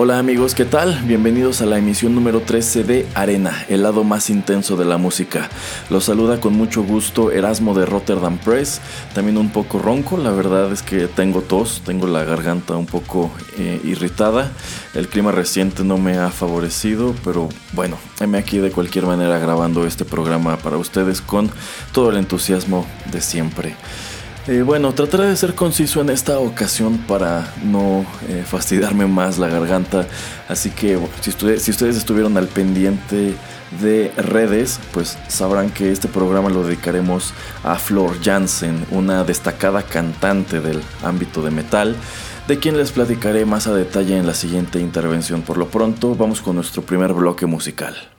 Hola amigos, ¿qué tal? Bienvenidos a la emisión número 13 de Arena, el lado más intenso de la música. Los saluda con mucho gusto Erasmo de Rotterdam Press, también un poco ronco, la verdad es que tengo tos, tengo la garganta un poco eh, irritada, el clima reciente no me ha favorecido, pero bueno, heme aquí de cualquier manera grabando este programa para ustedes con todo el entusiasmo de siempre. Eh, bueno, trataré de ser conciso en esta ocasión para no eh, fastidiarme más la garganta. Así que si, si, ustedes estuvieron al pendiente de redes, pues sabrán que este programa lo dedicaremos a Flor Jansen, una destacada cantante del ámbito de metal, de quien les platicaré más a detalle en la siguiente intervención. Por lo pronto, vamos con nuestro primer bloque musical.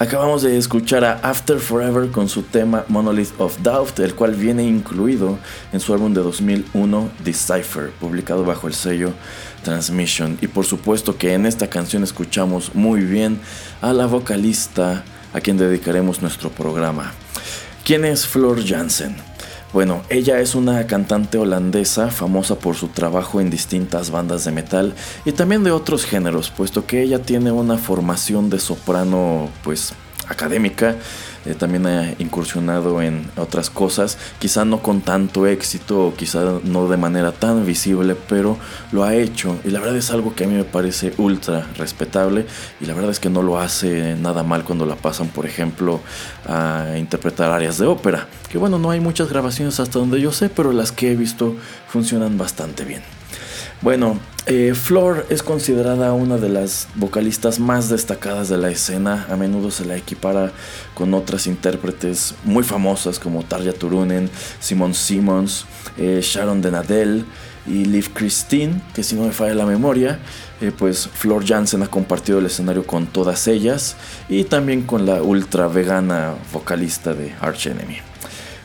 Acabamos de escuchar a After Forever con su tema Monolith of Doubt, el cual viene incluido en su álbum de 2001 Decipher, publicado bajo el sello Transmission. Y por supuesto que en esta canción escuchamos muy bien a la vocalista a quien dedicaremos nuestro programa. ¿Quién es Flor Jansen? Bueno, ella es una cantante holandesa famosa por su trabajo en distintas bandas de metal y también de otros géneros, puesto que ella tiene una formación de soprano pues académica eh, también ha incursionado en otras cosas, quizá no con tanto éxito o quizá no de manera tan visible, pero lo ha hecho y la verdad es algo que a mí me parece ultra respetable y la verdad es que no lo hace nada mal cuando la pasan, por ejemplo, a interpretar áreas de ópera, que bueno, no hay muchas grabaciones hasta donde yo sé, pero las que he visto funcionan bastante bien. Bueno, eh, Flor es considerada una de las vocalistas más destacadas de la escena. A menudo se la equipara con otras intérpretes muy famosas como Tarja Turunen, Simon Simmons, eh, Sharon Denadel y Liv Christine, que si no me falla la memoria, eh, pues Flor Jansen ha compartido el escenario con todas ellas y también con la ultra vegana vocalista de Arch Enemy.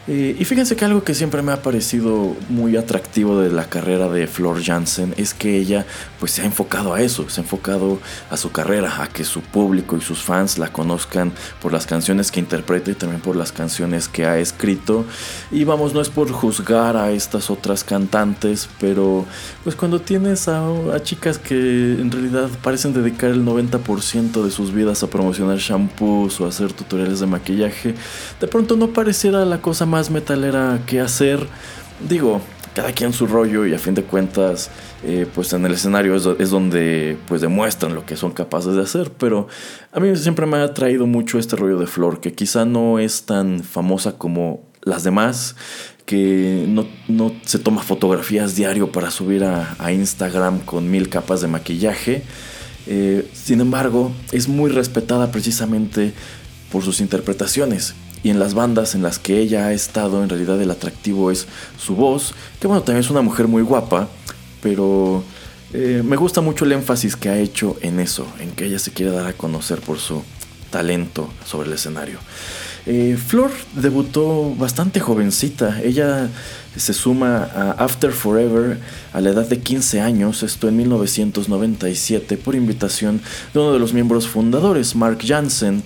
Eh, y fíjense que algo que siempre me ha parecido muy atractivo de la carrera de Flor Jansen es que ella pues se ha enfocado a eso, se ha enfocado a su carrera, a que su público y sus fans la conozcan por las canciones que interpreta y también por las canciones que ha escrito. Y vamos, no es por juzgar a estas otras cantantes, pero pues cuando tienes a, a chicas que en realidad parecen dedicar el 90% de sus vidas a promocionar shampoos o hacer tutoriales de maquillaje, de pronto no pareciera la cosa más metalera que hacer. Digo, cada quien su rollo y a fin de cuentas, eh, pues en el escenario es, donde pues demuestran lo que son capaces de hacer. Pero a mí siempre me ha traído mucho este rollo de Flor, que quizá no es tan famosa como las demás, que no, se toma fotografías diario para subir a, Instagram con mil capas de maquillaje. Eh, sin embargo, es muy respetada precisamente por sus interpretaciones y en las bandas en las que ella ha estado, en realidad el atractivo es su voz, que bueno, también es una mujer muy guapa, pero eh, me gusta mucho el énfasis que ha hecho en eso, en que ella se quiere dar a conocer por su talento sobre el escenario. Eh, Flor debutó bastante jovencita. Ella se suma a After Forever a la edad de 15 años, esto en 1997, por invitación de uno de los miembros fundadores, Mark Jansen,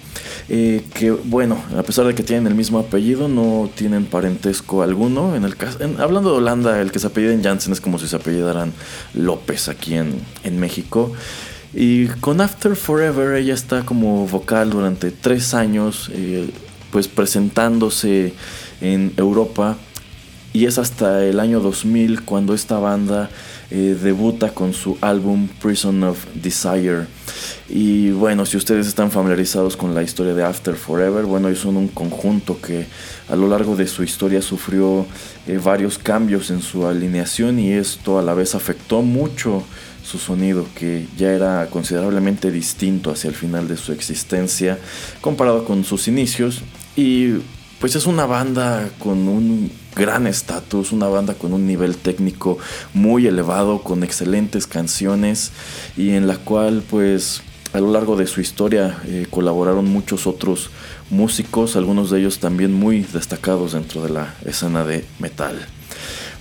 eh, que bueno, a pesar de que tienen el mismo apellido, no tienen parentesco alguno. En el caso, hablando de Holanda, el que se apellida en Jansen es como si se apellidaran López aquí en, en México. Y con After Forever ella está como vocal durante tres años. Eh, pues presentándose en Europa y es hasta el año 2000 cuando esta banda eh, debuta con su álbum Prison of Desire. Y bueno, si ustedes están familiarizados con la historia de After Forever, bueno, ellos son un conjunto que a lo largo de su historia sufrió eh, varios cambios en su alineación y esto a la vez afectó mucho su sonido, que ya era considerablemente distinto hacia el final de su existencia comparado con sus inicios. Y pues es una banda con un gran estatus, una banda con un nivel técnico muy elevado, con excelentes canciones y en la cual pues a lo largo de su historia eh, colaboraron muchos otros músicos, algunos de ellos también muy destacados dentro de la escena de metal.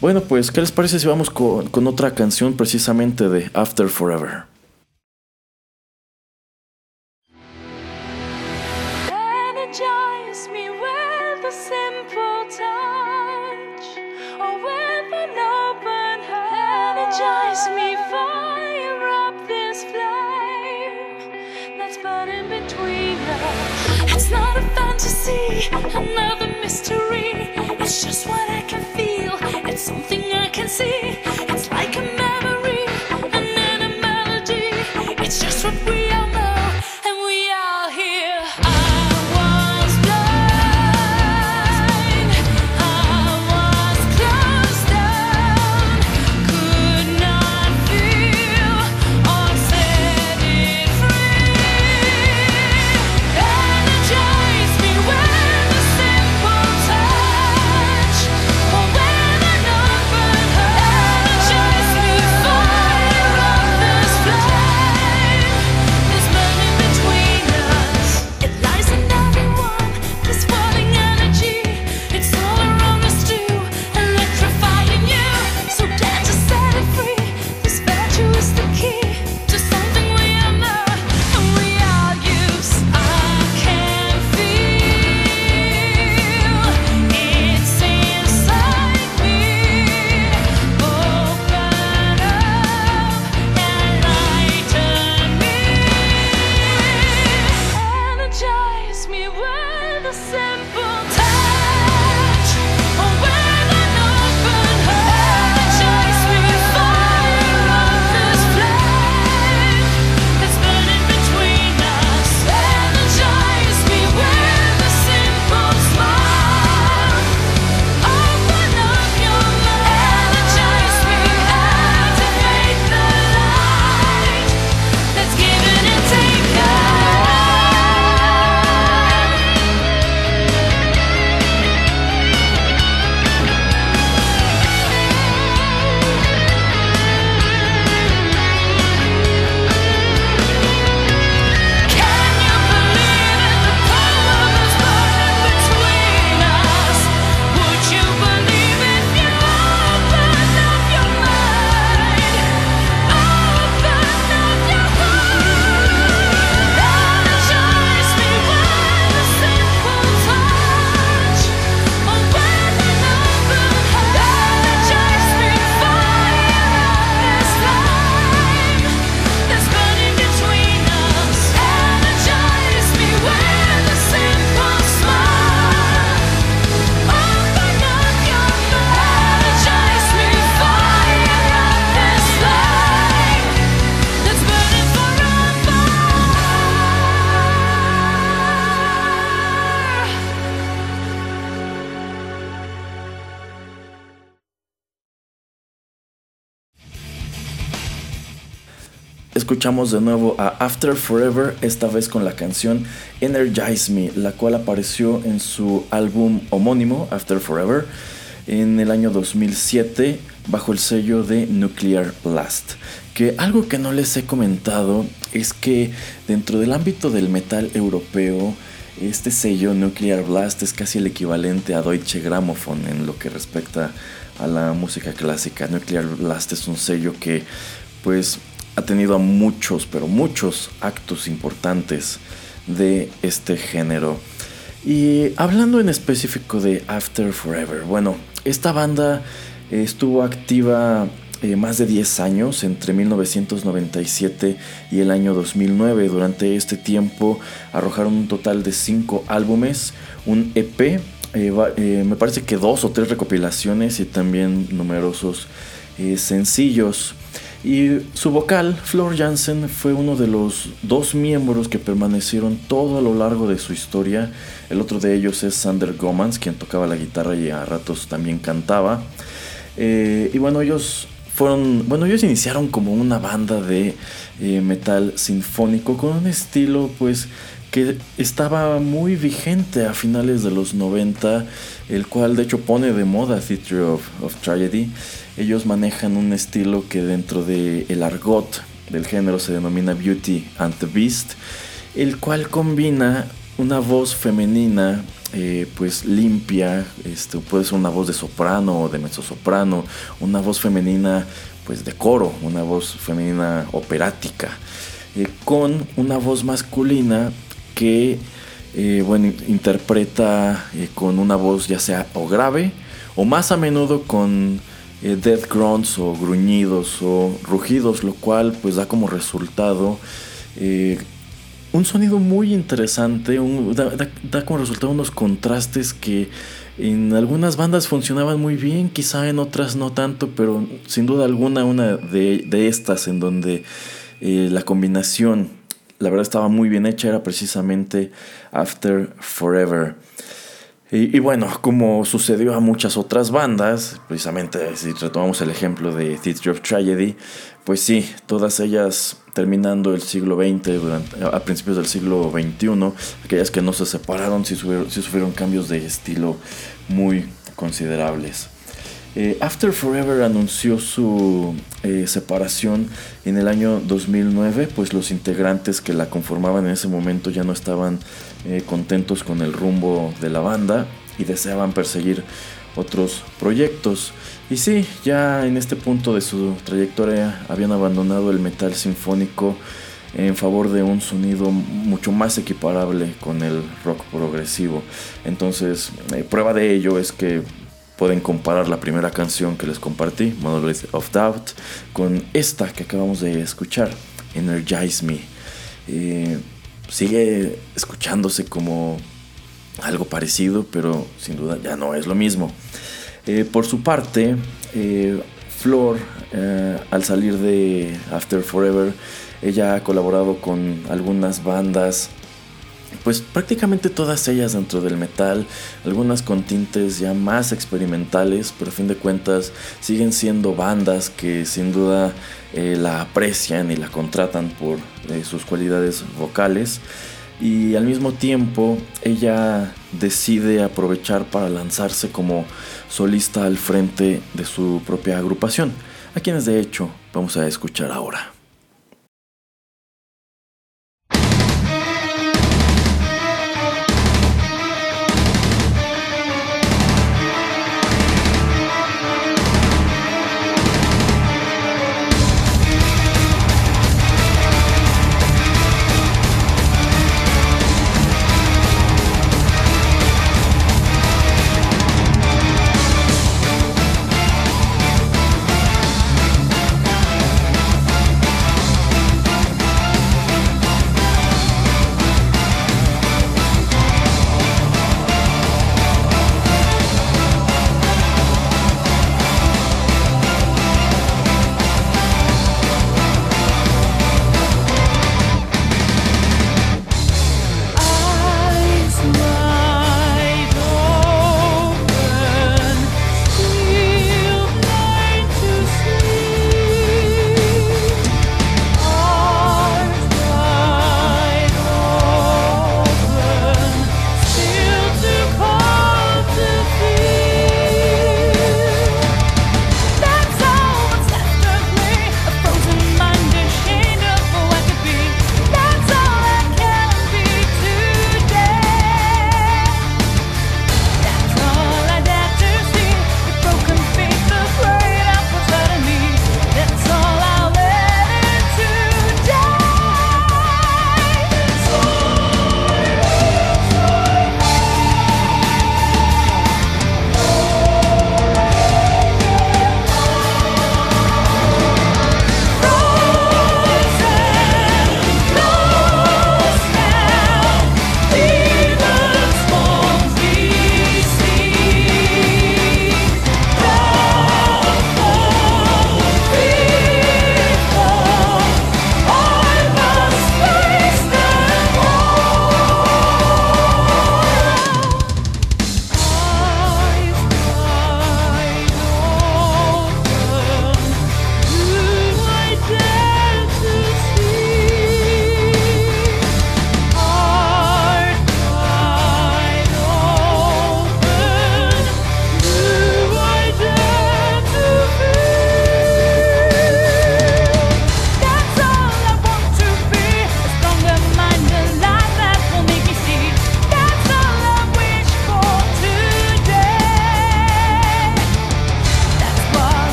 Bueno, pues, ¿qué les parece si vamos con, con otra canción precisamente de After Forever? See. Escuchamos de nuevo a After Forever, esta vez con la canción Energize Me, la cual apareció en su álbum homónimo After Forever en el año 2007 bajo el sello de Nuclear Blast. Que algo que no les he comentado es que dentro del ámbito del metal europeo, este sello Nuclear Blast es casi el equivalente a Deutsche Grammophon en lo que respecta a la música clásica. Nuclear Blast es un sello que pues ha tenido muchos, pero muchos actos importantes de este género. Y hablando en específico de After Forever, bueno, esta banda estuvo activa eh, más de 10 años, entre 1997 y el año 2009. Durante este tiempo arrojaron un total de 5 álbumes, un EP, eh, eh, me parece que dos o tres recopilaciones y también numerosos sencillos. Y su vocal, Flor Jansen, fue uno de los dos miembros que permanecieron todo a lo largo de su historia. El otro de ellos es Sander Gomans, quien tocaba la guitarra y a ratos también cantaba. Eh, y bueno, ellos fueron, bueno, ellos iniciaron como una banda de eh, metal sinfónico con un estilo, pues, que estaba muy vigente a finales de los 90, el cual de hecho pone de moda Theatre of, of Tragedy. Ellos manejan un estilo que dentro del el argot del género se denomina Beauty and the Beast, el cual combina una voz femenina eh, pues limpia, este, puede ser una voz de soprano o de mezzosoprano, una voz femenina pues de coro, una voz femenina operática, eh, con una voz masculina que eh, bueno, interpreta con una voz ya sea o grave o más a menudo con eh, death grunts o gruñidos o rugidos, lo cual pues da como resultado eh, un sonido muy interesante, da, como resultado unos contrastes que en algunas bandas funcionaban muy bien, quizá en otras no tanto, pero sin duda alguna una de, estas en donde eh, la combinación, la verdad estaba muy bien hecha, era precisamente After Forever. Y, bueno, como sucedió a muchas otras bandas, precisamente si retomamos el ejemplo de Theatre of Tragedy, pues sí, todas ellas terminando el siglo XX, durante, a principios del siglo XXI, aquellas que no se separaron sí sufrieron, cambios de estilo muy considerables. Eh, After Forever anunció su eh, separación en el año 2009, pues los integrantes que la conformaban en ese momento ya no estaban eh, contentos con el rumbo de la banda y deseaban perseguir otros proyectos. Y sí, ya en este punto de su trayectoria habían abandonado el metal sinfónico en favor de un sonido mucho más equiparable con el rock progresivo. Entonces, prueba de ello es que pueden comparar la primera canción que les compartí, Monolith of Doubt, con esta que acabamos de escuchar, Energize Me. Eh, sigue escuchándose como algo parecido, pero sin duda ya no es lo mismo. Eh, por su parte, eh, Flor, al salir de After Forever, ella ha colaborado con algunas bandas pues prácticamente todas ellas dentro del metal, algunas con tintes ya más experimentales, pero a fin de cuentas siguen siendo bandas que sin duda eh, la aprecian y la contratan por eh, sus cualidades vocales. Y al mismo tiempo ella decide aprovechar para lanzarse como solista al frente de su propia agrupación, a quienes de hecho vamos a escuchar ahora.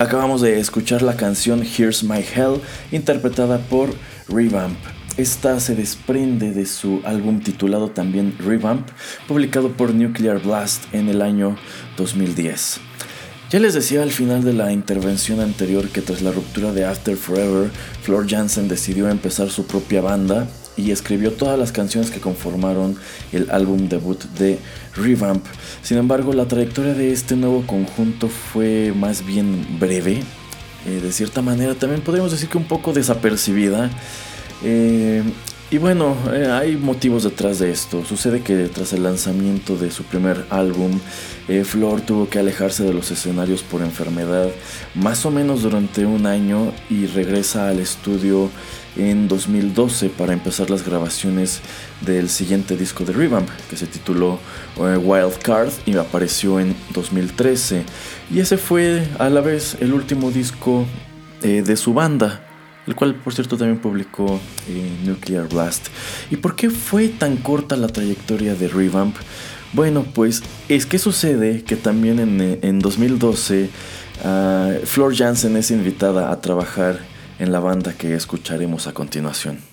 Acabamos de escuchar la canción Here's My Hell, interpretada por Revamp. Esta se desprende de su álbum titulado también Revamp, publicado por Nuclear Blast en el año 2010. Ya les decía al final de la intervención anterior que tras la ruptura de After Forever, Floor Jansen decidió empezar su propia banda y escribió todas las canciones que conformaron el álbum debut de Revamp. Sin embargo, la trayectoria de este nuevo conjunto fue más bien breve, eh, de cierta manera también podríamos decir que un poco desapercibida. Eh, y bueno, eh, hay motivos detrás de esto. Sucede que tras el lanzamiento de su primer álbum, Flor tuvo que alejarse de los escenarios por enfermedad más o menos durante un año y regresa al estudio en 2012 para empezar las grabaciones del siguiente disco de Revamp que se tituló eh, Wild Card y apareció en 2013 y ese fue a la vez el último disco eh, de su banda el cual por cierto también publicó eh, Nuclear Blast. ¿Y por qué fue tan corta la trayectoria de Revamp? Bueno, pues es que sucede que también en, 2012 ah, Flor Jansen es invitada a trabajar en la banda que escucharemos a continuación.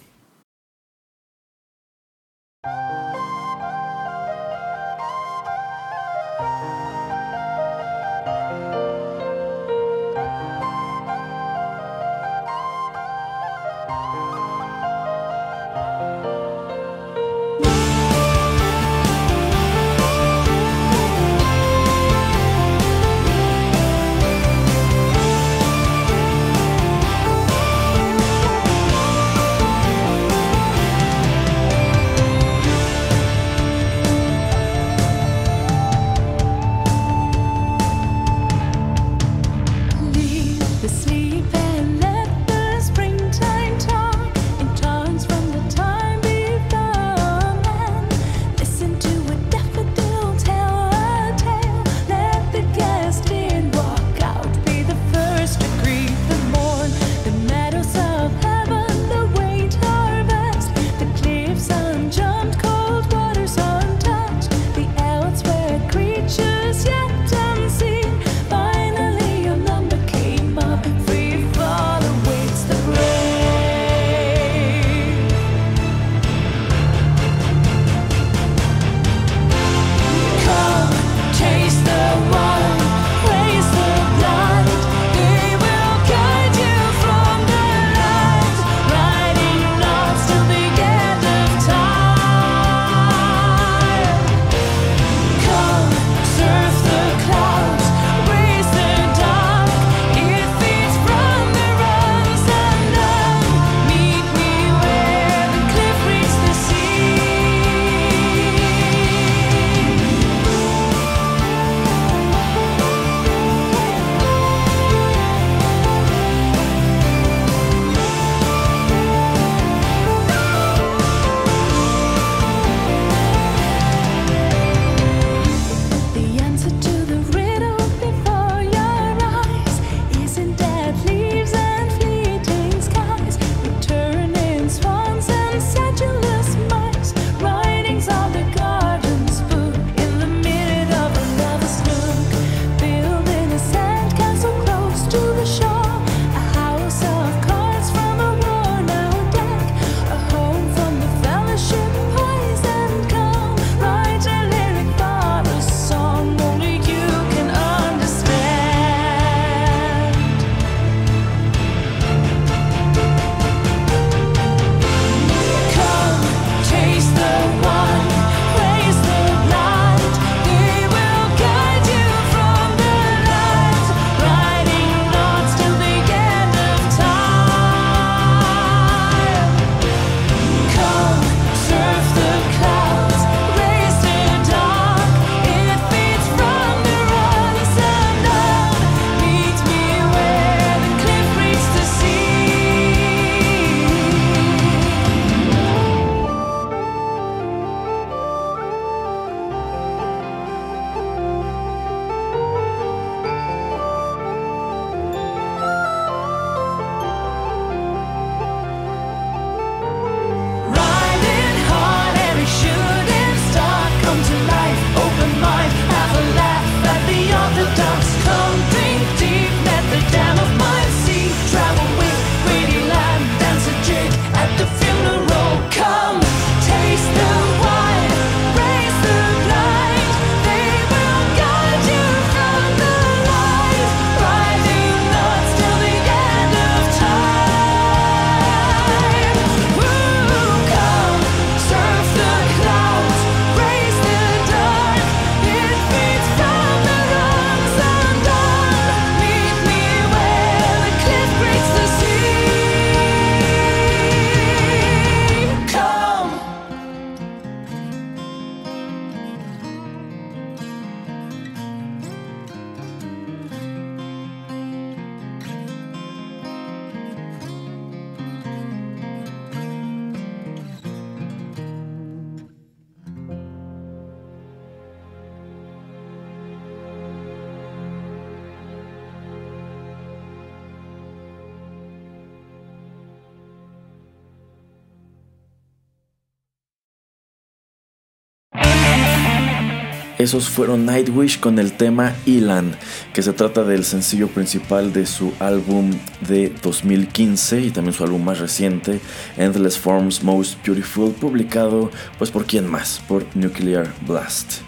Esos fueron Nightwish con el tema Elan, que se trata del sencillo principal de su álbum de 2015 y también su álbum más reciente, Endless Forms Most Beautiful, publicado pues por quién más, por Nuclear Blast.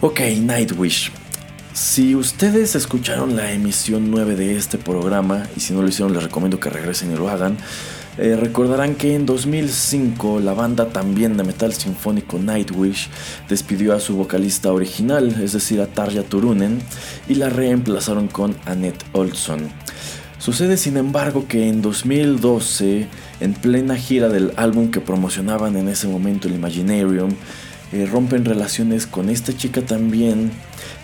Ok, Nightwish. Si ustedes escucharon la emisión 9 de este programa, y si no lo hicieron les recomiendo que regresen y lo hagan, eh, recordarán que en 2005 la banda también de metal sinfónico Nightwish despidió a su vocalista original, es decir, a Tarja Turunen, y la reemplazaron con Annette Olson. Sucede sin embargo que en 2012, en plena gira del álbum que promocionaban en ese momento el Imaginarium, eh, rompen relaciones con esta chica también.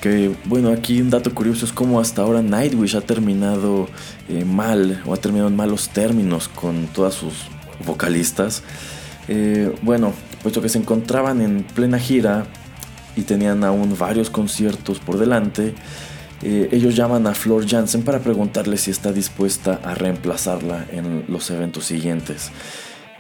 Que bueno, aquí un dato curioso es como hasta ahora Nightwish ha terminado eh, mal o ha terminado en malos términos con todas sus vocalistas. Eh, bueno, puesto que se encontraban en plena gira y tenían aún varios conciertos por delante, ellos llaman a Flor Jansen para preguntarle si está dispuesta a reemplazarla en los eventos siguientes.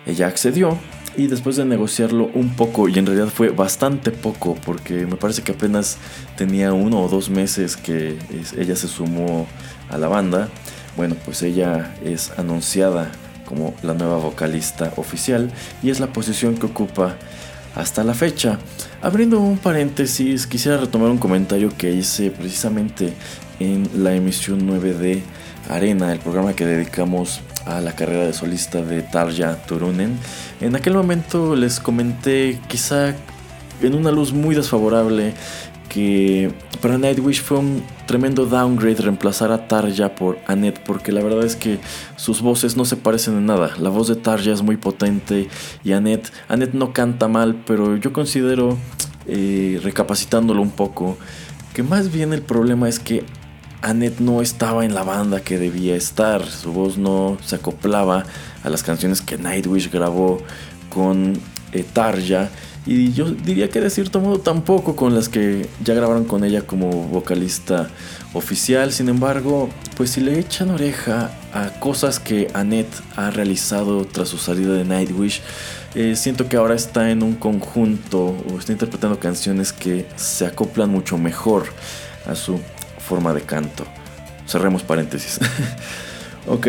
Ella accedió y después de negociarlo un poco, y en realidad fue bastante poco, porque me parece que apenas tenía uno o dos meses que ella se sumó a la banda, bueno, pues ella es anunciada como la nueva vocalista oficial y es la posición que ocupa hasta la fecha. Abriendo un paréntesis, quisiera retomar un comentario que hice precisamente en la emisión 9 de Arena, el programa que dedicamos a la carrera de solista de Tarja Turunen. En aquel momento les comenté, quizá en una luz muy desfavorable, que para Nightwish fue un tremendo downgrade reemplazar a Tarja por Annette, porque la verdad es que sus voces no se parecen en nada. La voz de Tarja es muy potente y Annette, Annette no canta mal, pero yo considero, eh, recapacitándolo un poco, que más bien el problema es que Annette no estaba en la banda que debía estar, su voz no se acoplaba a las canciones que Nightwish grabó con eh, Tarja y yo diría que de cierto modo tampoco con las que ya grabaron con ella como vocalista oficial. Sin embargo, pues si le echan oreja a cosas que Annette ha realizado tras su salida de Nightwish, eh, siento que ahora está en un conjunto o está interpretando canciones que se acoplan mucho mejor a su forma de canto. Cerremos paréntesis. ok,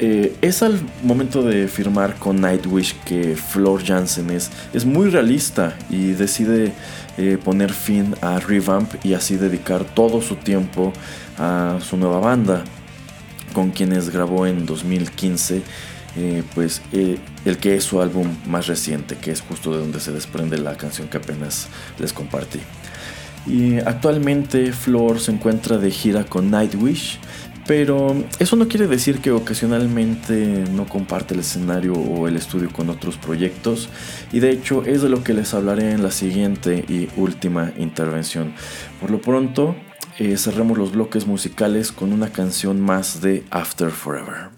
eh, es al momento de firmar con Nightwish que Flor Jansen es, es muy realista y decide eh, poner fin a Revamp y así dedicar todo su tiempo a su nueva banda, con quienes grabó en 2015. Eh, pues el que es su álbum más reciente, que es justo de donde se desprende la canción que apenas les compartí. Y actualmente Flor se encuentra de gira con Nightwish, pero eso no quiere decir que ocasionalmente no comparte el escenario o el estudio con otros proyectos, y de hecho es de lo que les hablaré en la siguiente y última intervención. Por lo pronto, eh, cerremos los bloques musicales con una canción más de After Forever.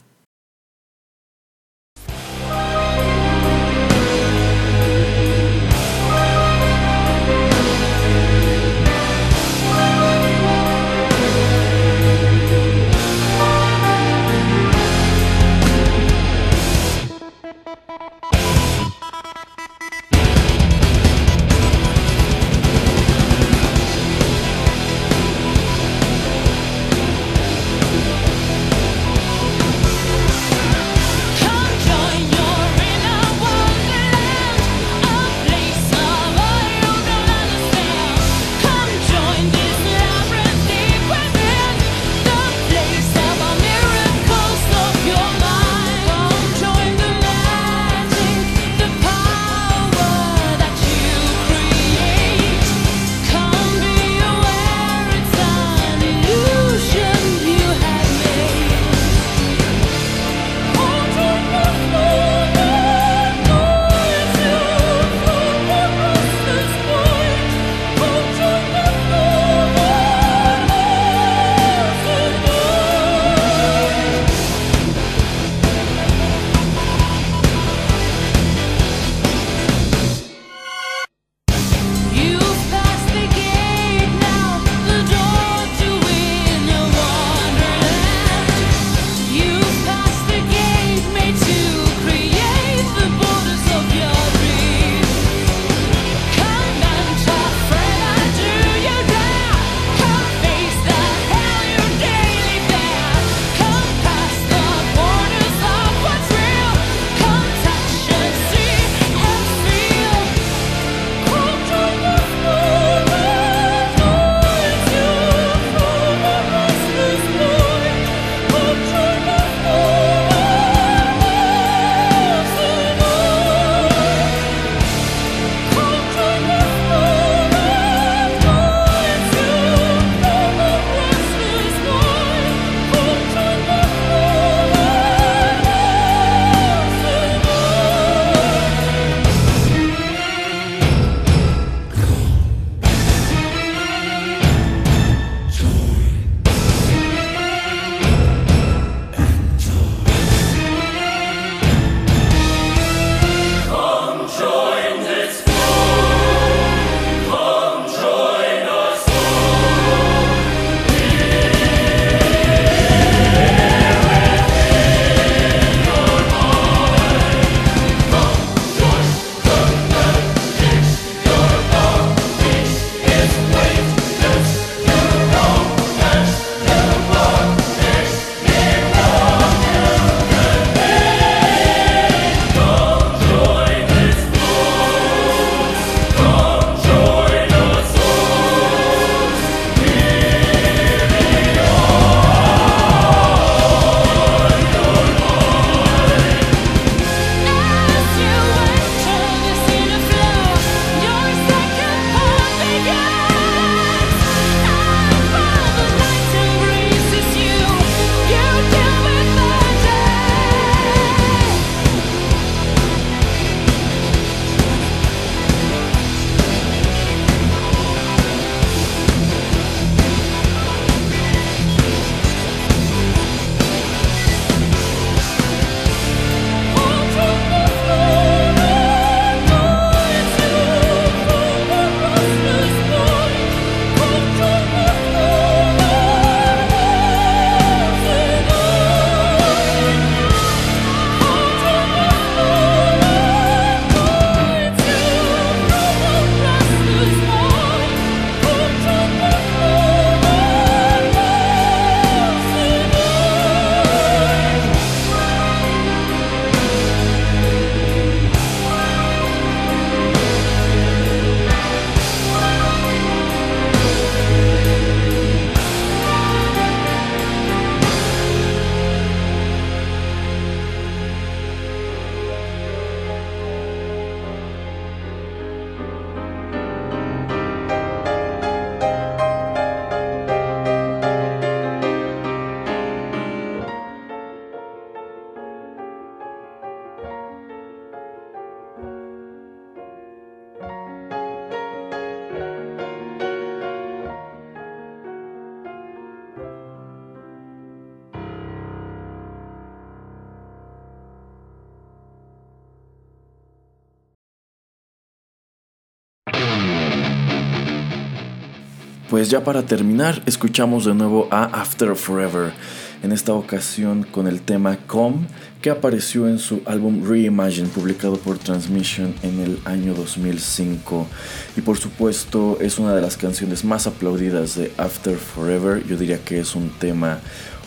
Pues ya para terminar, escuchamos de nuevo a After Forever, en esta ocasión con el tema Com, que apareció en su álbum Reimagine, publicado por Transmission en el año 2005. Y por supuesto es una de las canciones más aplaudidas de After Forever, yo diría que es un tema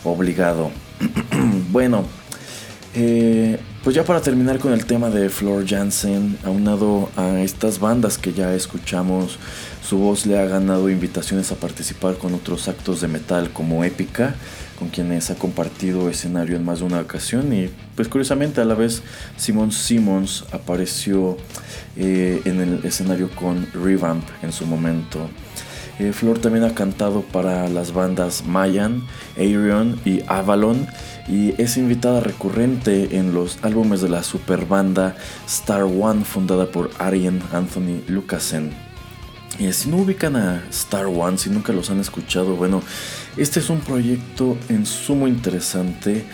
obligado. bueno, eh, pues ya para terminar con el tema de Floor Jansen, aunado a estas bandas que ya escuchamos, su voz le ha ganado invitaciones a participar con otros actos de metal como Épica, con quienes ha compartido escenario en más de una ocasión y pues curiosamente a la vez Simon Simmons apareció eh, en el escenario con Revamp en su momento. Eh, Flor también ha cantado para las bandas Mayan, Arion y Avalon y es invitada recurrente en los álbumes de la superbanda Star One fundada por Arjen Anthony Lucasen. Y si no ubican a Star One, si nunca los han escuchado, bueno, este es un proyecto en sumo interesante.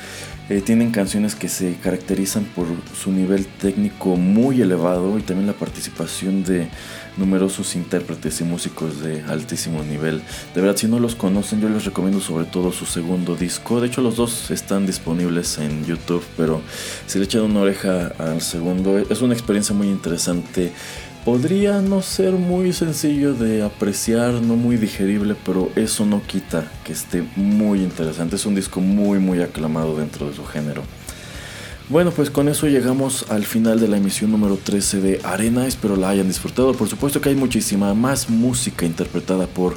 Eh, tienen canciones que se caracterizan por su nivel técnico muy elevado y también la participación de numerosos intérpretes y músicos de altísimo nivel. De verdad, si no los conocen, yo les recomiendo sobre todo su segundo disco. De hecho, los dos están disponibles en YouTube, pero si le echan una oreja al segundo, es una experiencia muy interesante. Podría no ser muy sencillo de apreciar, no muy digerible, pero eso no quita que esté muy interesante. Es un disco muy muy aclamado dentro de su género. Bueno, pues con eso llegamos al final de la emisión número 13 de Arena. Espero la hayan disfrutado. Por supuesto que hay muchísima más música interpretada por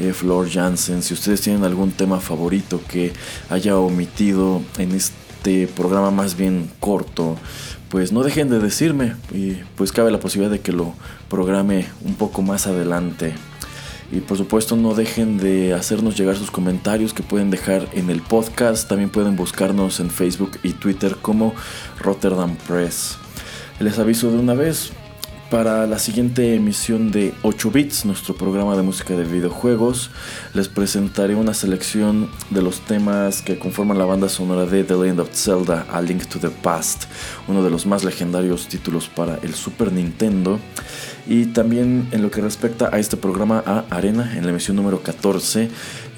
eh, Flor Jansen. Si ustedes tienen algún tema favorito que haya omitido en este programa más bien corto, pues no dejen de decirme. Y pues cabe la posibilidad de que lo programe un poco más adelante. Y por supuesto no dejen de hacernos llegar sus comentarios que pueden dejar en el podcast. También pueden buscarnos en Facebook y Twitter como Rotterdam Press. Les aviso de una vez, para la siguiente emisión de 8 Bits, nuestro programa de música de videojuegos, les presentaré una selección de los temas que conforman la banda sonora de The Legend of Zelda A Link to the Past, uno de los más legendarios títulos para el Super Nintendo. Y también en lo que respecta a este programa a Arena, en la emisión número 14,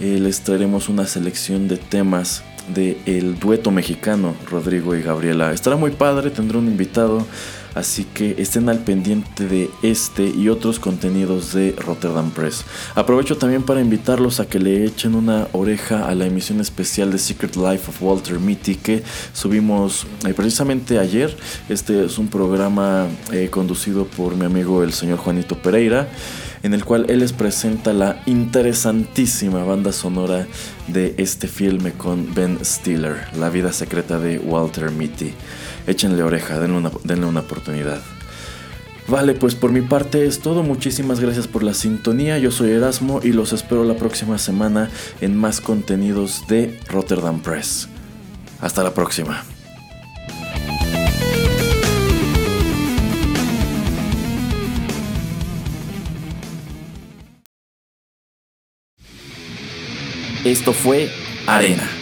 eh, les traeremos una selección de temas del el dueto mexicano Rodrigo y Gabriela. Estará muy padre, tendré un invitado Así que estén al pendiente de este y otros contenidos de Rotterdam Press. Aprovecho también para invitarlos a que le echen una oreja a la emisión especial de Secret Life of Walter Mitty que subimos eh, precisamente ayer. Este es un programa eh, conducido por mi amigo el señor Juanito Pereira en el cual él les presenta la interesantísima banda sonora de este filme con Ben Stiller, La vida secreta de Walter Mitty échenle oreja, denle una, denle una oportunidad. Vale, pues por mi parte es todo. Muchísimas gracias por la sintonía. Yo soy Erasmo y los espero la próxima semana en más contenidos de Rotterdam Press. Hasta la próxima. Esto fue Arena.